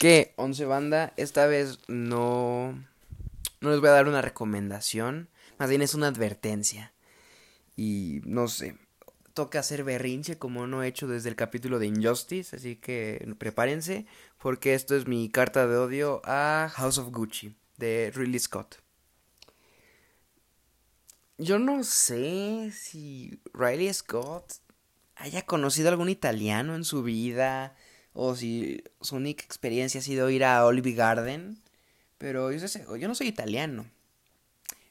¿Qué? Once banda, esta vez no... No les voy a dar una recomendación, más bien es una advertencia. Y no sé, toca hacer berrinche como no he hecho desde el capítulo de Injustice, así que prepárense porque esto es mi carta de odio a House of Gucci de Ridley Scott. Yo no sé si Riley Scott haya conocido algún italiano en su vida o si su única experiencia ha sido ir a Olive Garden. Pero yo, sé, yo no soy italiano.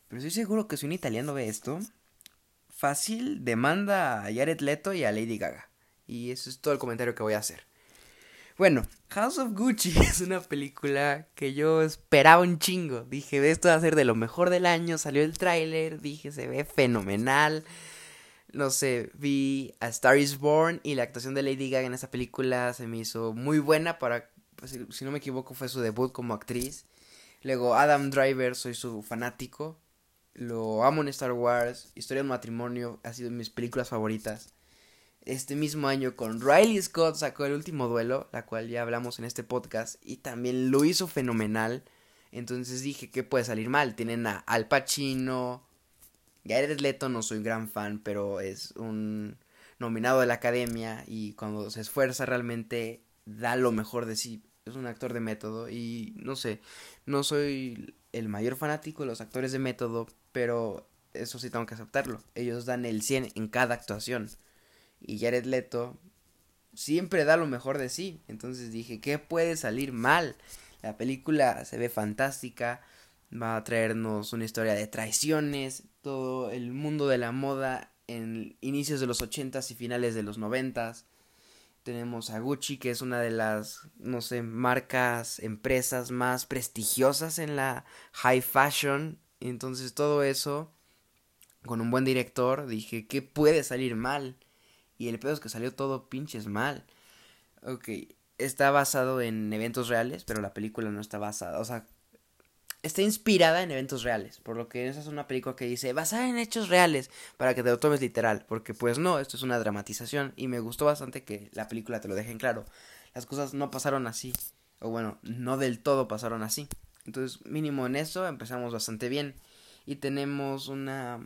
Pero estoy seguro que si un italiano ve esto, fácil demanda a Jared Leto y a Lady Gaga. Y eso es todo el comentario que voy a hacer. Bueno, House of Gucci es una película que yo esperaba un chingo. Dije, esto va a ser de lo mejor del año. Salió el tráiler, dije, se ve fenomenal no sé, vi a Star is Born y la actuación de Lady Gaga en esa película se me hizo muy buena para, pues, si no me equivoco, fue su debut como actriz. Luego Adam Driver, soy su fanático. Lo amo en Star Wars. Historia de un matrimonio ha sido de mis películas favoritas. Este mismo año con Riley Scott sacó el último duelo, la cual ya hablamos en este podcast, y también lo hizo fenomenal. Entonces dije que puede salir mal. Tienen a Al Pacino, Jared Leto no soy gran fan, pero es un nominado de la academia y cuando se esfuerza realmente da lo mejor de sí. Es un actor de método y no sé, no soy el mayor fanático de los actores de método, pero eso sí tengo que aceptarlo. Ellos dan el 100 en cada actuación. Y Jared Leto siempre da lo mejor de sí. Entonces dije, ¿qué puede salir mal? La película se ve fantástica va a traernos una historia de traiciones, todo el mundo de la moda en inicios de los 80s y finales de los 90s. Tenemos a Gucci, que es una de las, no sé, marcas, empresas más prestigiosas en la high fashion. Entonces todo eso, con un buen director, dije, ¿qué puede salir mal? Y el pedo es que salió todo pinches mal. Ok, está basado en eventos reales, pero la película no está basada. O sea, está inspirada en eventos reales, por lo que esa es una película que dice basada en hechos reales, para que te lo tomes literal, porque pues no, esto es una dramatización y me gustó bastante que la película te lo deje en claro. Las cosas no pasaron así, o bueno, no del todo pasaron así. Entonces, mínimo en eso empezamos bastante bien y tenemos una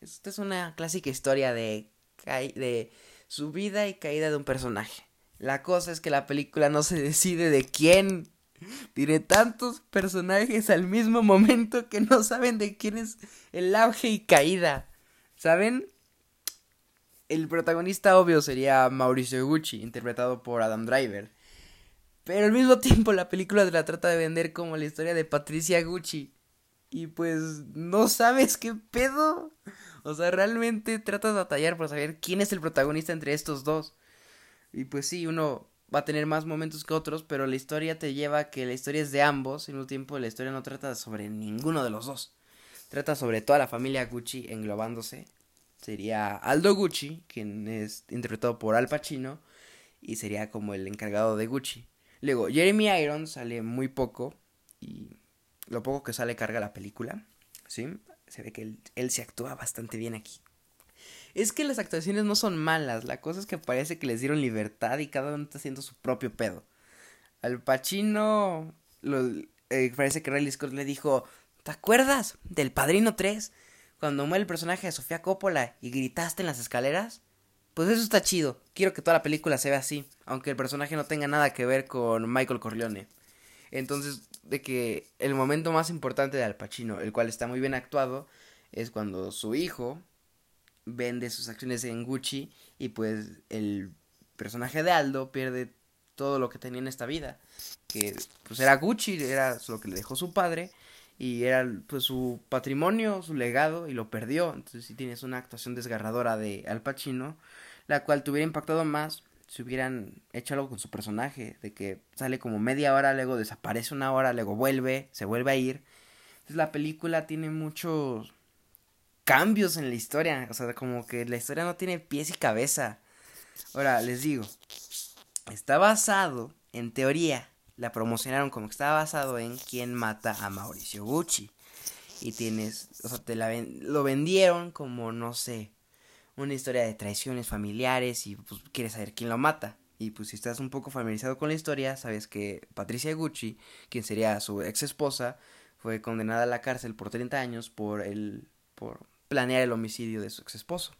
esta es una clásica historia de de subida y caída de un personaje. La cosa es que la película no se decide de quién tiene tantos personajes al mismo momento que no saben de quién es el auge y caída. ¿Saben? El protagonista obvio sería Mauricio Gucci, interpretado por Adam Driver. Pero al mismo tiempo la película te la trata de vender como la historia de Patricia Gucci. Y pues no sabes qué pedo. O sea, realmente tratas de batallar por saber quién es el protagonista entre estos dos. Y pues sí, uno va a tener más momentos que otros, pero la historia te lleva a que la historia es de ambos, y al tiempo la historia no trata sobre ninguno de los dos. Trata sobre toda la familia Gucci englobándose. Sería Aldo Gucci, quien es interpretado por Al Pacino, y sería como el encargado de Gucci. Luego, Jeremy Irons sale muy poco, y lo poco que sale carga la película, ¿sí? Se ve que él se actúa bastante bien aquí. Es que las actuaciones no son malas, la cosa es que parece que les dieron libertad y cada uno está haciendo su propio pedo. Al Pacino lo, eh, parece que Riley Scott le dijo, ¿te acuerdas del Padrino 3? Cuando muere el personaje de Sofía Coppola y gritaste en las escaleras. Pues eso está chido, quiero que toda la película se vea así, aunque el personaje no tenga nada que ver con Michael Corleone. Entonces, de que el momento más importante de Al Pacino, el cual está muy bien actuado, es cuando su hijo, vende sus acciones en Gucci y pues el personaje de Aldo pierde todo lo que tenía en esta vida, que pues era Gucci, era lo que le dejó su padre y era pues su patrimonio, su legado y lo perdió. Entonces si tienes una actuación desgarradora de Al Pacino, la cual te hubiera impactado más si hubieran hecho algo con su personaje, de que sale como media hora, luego desaparece una hora, luego vuelve, se vuelve a ir. Entonces la película tiene muchos cambios en la historia. O sea, como que la historia no tiene pies y cabeza. Ahora, les digo, está basado, en teoría, la promocionaron como que está basado en quién mata a Mauricio Gucci. Y tienes, o sea, te la lo vendieron como, no sé, una historia de traiciones familiares y pues quieres saber quién lo mata. Y pues si estás un poco familiarizado con la historia, sabes que Patricia Gucci, quien sería su ex esposa, fue condenada a la cárcel por 30 años por el por planear el homicidio de su ex esposo.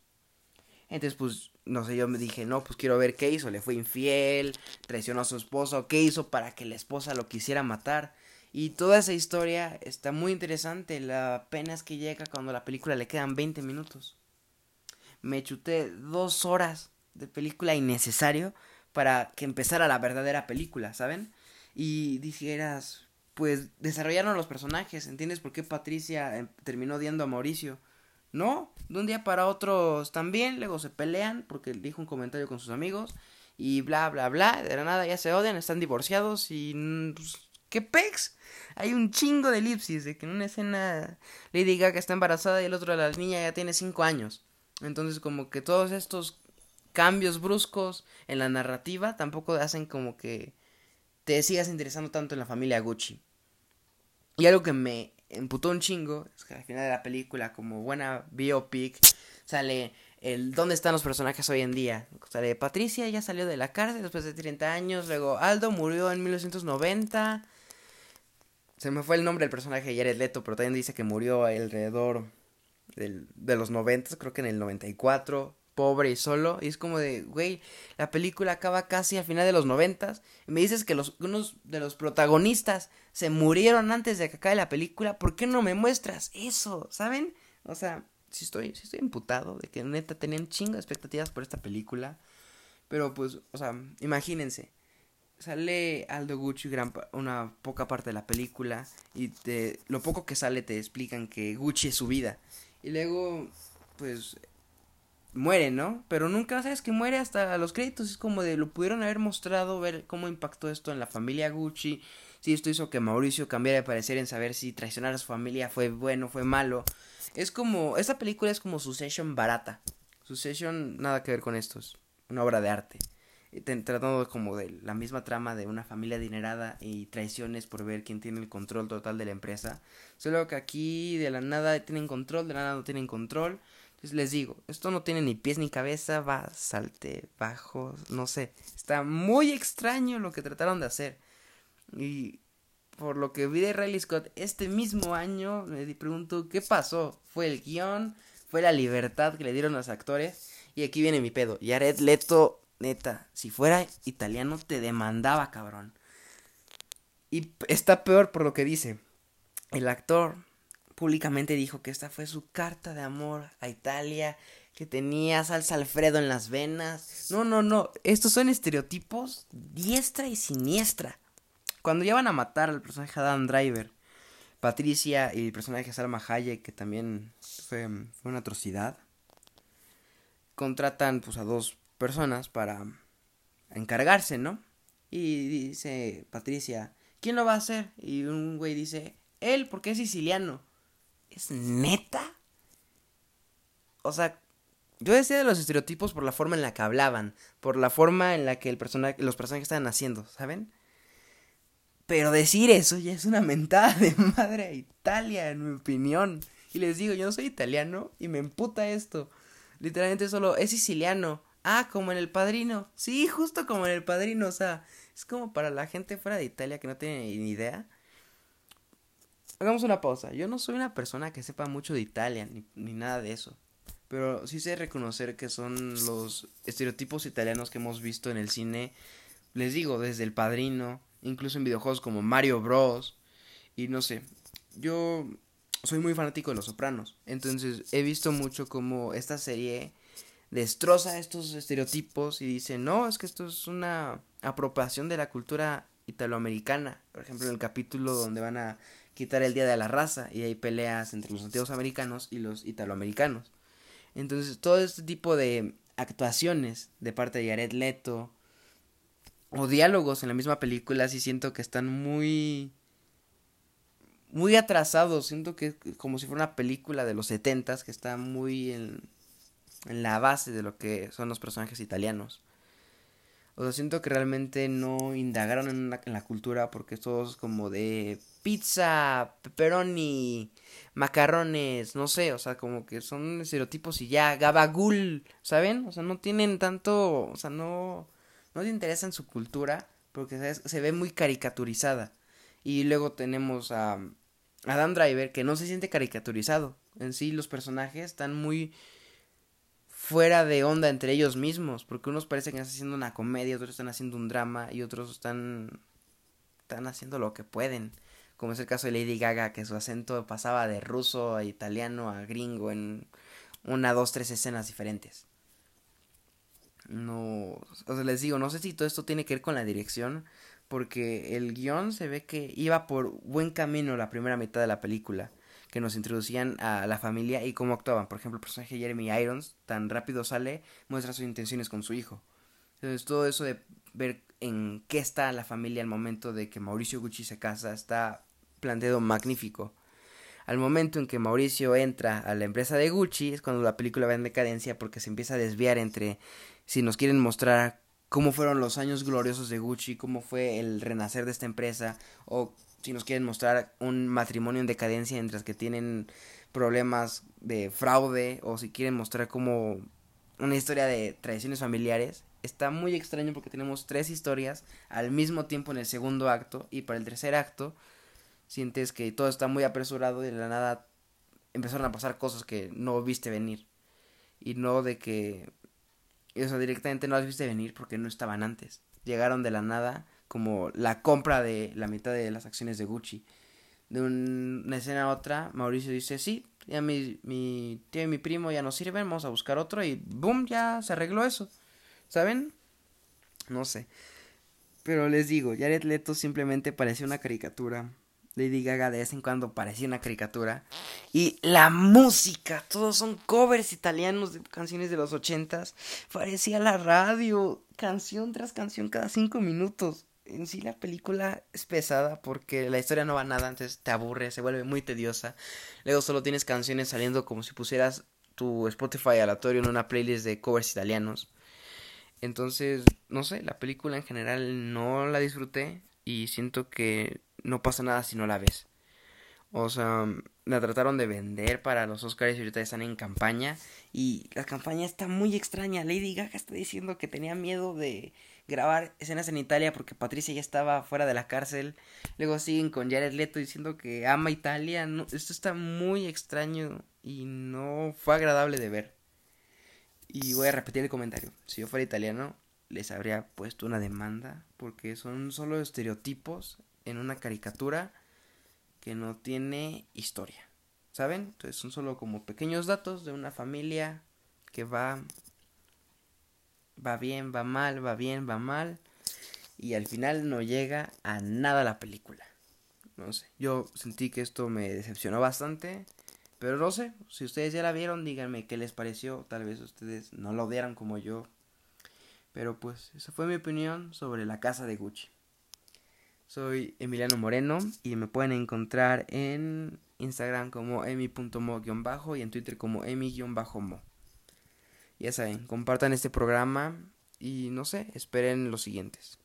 Entonces, pues, no sé, yo me dije, no, pues quiero ver qué hizo. Le fue infiel, traicionó a su esposo, qué hizo para que la esposa lo quisiera matar. Y toda esa historia está muy interesante. La pena es que llega cuando la película le quedan 20 minutos. Me chuté dos horas de película innecesario para que empezara la verdadera película, ¿saben? Y dijeras, pues desarrollaron los personajes, ¿entiendes por qué Patricia em, terminó odiando a Mauricio? No, de un día para otro bien, luego se pelean porque dijo un comentario con sus amigos y bla bla bla, de la nada ya se odian, están divorciados y mm, pues, ¿qué pex? Hay un chingo de elipsis de que en una escena Lady Gaga está embarazada y el otro de la niña ya tiene 5 años. Entonces como que todos estos cambios bruscos en la narrativa tampoco hacen como que te sigas interesando tanto en la familia Gucci. Y algo que me emputó un chingo es que al final de la película, como buena biopic, sale el dónde están los personajes hoy en día. Sale Patricia, ya salió de la cárcel después de 30 años, luego Aldo murió en 1990. Se me fue el nombre del personaje Jared Leto, pero también dice que murió alrededor del, de los 90, creo que en el 94 pobre y solo. Y es como de, güey, la película acaba casi al final de los noventas. Y me dices que los, unos de los protagonistas se murieron antes de que acabe la película. ¿Por qué no me muestras eso? ¿Saben? O sea, sí estoy, sí estoy imputado de que neta tenían chingo de expectativas por esta película. Pero pues, o sea, imagínense. Sale Aldo Gucci gran una poca parte de la película y te, lo poco que sale te explican que Gucci es su vida. Y luego, pues muere, ¿no? Pero nunca sabes que muere hasta los créditos. Es como de lo pudieron haber mostrado, ver cómo impactó esto en la familia Gucci. Si esto hizo que Mauricio cambiara de parecer en saber si traicionar a su familia fue bueno, fue malo. Es como, esta película es como Succession barata. Succession nada que ver con esto, es una obra de arte. Tratando como de la misma trama de una familia adinerada y traiciones por ver quién tiene el control total de la empresa. Solo que aquí de la nada tienen control, de la nada no tienen control les digo, esto no tiene ni pies ni cabeza, va, salte, bajo, no sé. Está muy extraño lo que trataron de hacer. Y por lo que vi de Riley Scott este mismo año, me pregunto, ¿qué pasó? ¿Fue el guion? ¿Fue la libertad que le dieron los actores? Y aquí viene mi pedo. Jared Leto, neta, si fuera italiano te demandaba, cabrón. Y está peor por lo que dice. El actor públicamente dijo que esta fue su carta de amor a Italia, que tenía salsa Alfredo en las venas. No, no, no, estos son estereotipos diestra y siniestra. Cuando ya van a matar al personaje Adam Driver, Patricia y el personaje Salma Hayek, que también fue, una atrocidad, contratan pues a dos personas para encargarse, ¿no? Y dice Patricia, ¿quién lo va a hacer? Y un güey dice, él, porque es siciliano. ¿Es neta? O sea, yo decía de los estereotipos por la forma en la que hablaban, por la forma en la que el personaje, los personajes estaban haciendo, ¿saben? Pero decir eso ya es una mentada de madre a Italia, en mi opinión. Y les digo, yo no soy italiano y me emputa esto. Literalmente solo es siciliano. Ah, como en el padrino. Sí, justo como en el padrino. O sea, es como para la gente fuera de Italia que no tiene ni idea hagamos una pausa. Yo no soy una persona que sepa mucho de Italia, ni, nada de eso. Pero sí sé reconocer que son los estereotipos italianos que hemos visto en el cine. Les digo, desde El Padrino, incluso en videojuegos como Mario Bros. Y no sé, yo soy muy fanático de Los Sopranos. Entonces he visto mucho como esta serie destroza estos estereotipos y dice, no, es que esto es una apropiación de la cultura italoamericana. Por ejemplo, en el capítulo donde van a quitar el Día de la Raza y hay peleas entre los nativos americanos y los italoamericanos. Entonces, todo este tipo de actuaciones de parte de Jared Leto o diálogos en la misma película sí siento que están muy muy atrasados, siento que como si fuera una película de los setentas que está muy en, en la base de lo que son los personajes italianos. O sea, siento que realmente no indagaron en, la cultura porque es todo como de pizza, pepperoni, macarrones, no sé, o sea, como que son estereotipos y ya, gabagul, ¿saben? O sea, no tienen tanto, o sea, no, no te interesa en su cultura porque se ve muy caricaturizada. Y luego tenemos a Adam Driver que no se siente caricaturizado. En sí los personajes están muy fuera de onda entre ellos mismos, porque unos parecen que están haciendo una comedia, otros están haciendo un drama y otros están están haciendo lo que pueden, como es el caso de Lady Gaga que su acento pasaba de ruso a italiano a gringo en una, dos, tres escenas diferentes. No, o sea, les digo, no sé si todo esto tiene que ver con la dirección, porque el guion se ve que iba por buen camino la primera mitad de la película, que nos introducían a la familia y cómo actuaban. Por ejemplo, el personaje Jeremy Irons, tan rápido sale, muestra sus intenciones con su hijo. Entonces, todo eso de ver en qué está la familia al momento de que Mauricio Gucci se casa está planteado magnífico. Al momento en que Mauricio entra a la empresa de Gucci es cuando la película va en decadencia porque se empieza a desviar entre si nos quieren mostrar cómo fueron los años gloriosos de Gucci, cómo fue el renacer de esta empresa, o si nos quieren mostrar un matrimonio en decadencia mientras que tienen problemas de fraude, o si quieren mostrar como una historia de tradiciones familiares. Está muy extraño porque tenemos tres historias al mismo tiempo en el segundo acto y para el tercer acto sientes que todo está muy apresurado y de la nada empezaron a pasar cosas que no viste venir y no de que eso directamente no las viste venir porque no estaban antes. Llegaron de la nada como la compra de la mitad de las acciones de Gucci. De una escena a otra, Mauricio dice, sí, ya mi, mi tío y mi primo ya no sirven, vamos a buscar otro y ¡boom! Ya se arregló eso. ¿Saben? No sé. Pero les digo, Jared Leto simplemente parecía una caricatura. Lady Gaga de vez en cuando parecía una caricatura. Y la música, todos son covers italianos de canciones de los ochentas. Parecía la radio, canción tras canción cada cinco minutos. En sí la película es pesada porque la historia no va nada, entonces te aburre, se vuelve muy tediosa. Luego solo tienes canciones saliendo como si pusieras tu Spotify aleatorio en una playlist de covers italianos. Entonces, no sé, la película en general no la disfruté y siento que no pasa nada si no la ves. O sea, la trataron de vender para los Oscars y ahorita están en campaña. Y la campaña está muy extraña. Lady Gaga está diciendo que tenía miedo de grabar escenas en Italia porque Patricia ya estaba fuera de la cárcel. Luego siguen con Jared Leto diciendo que ama Italia. Esto está muy extraño y no fue agradable de ver. Y voy a repetir el comentario. Si yo fuera italiano, les habría puesto una demanda porque son solo estereotipos en una caricatura que no tiene historia. ¿Saben? Entonces son solo como pequeños datos de una familia que va va bien, va mal, va bien, va mal y al final no llega a nada la película. No sé, yo sentí que esto me decepcionó bastante, pero no sé, si ustedes ya la vieron, díganme qué les pareció, tal vez ustedes no lo odiaran como yo. Pero pues esa fue mi opinión sobre la casa de Gucci. Soy Emiliano Moreno y me pueden encontrar en Instagram como emi.mo- y en Twitter como emi-mo. Ya saben, compartan este programa y no sé, esperen los siguientes.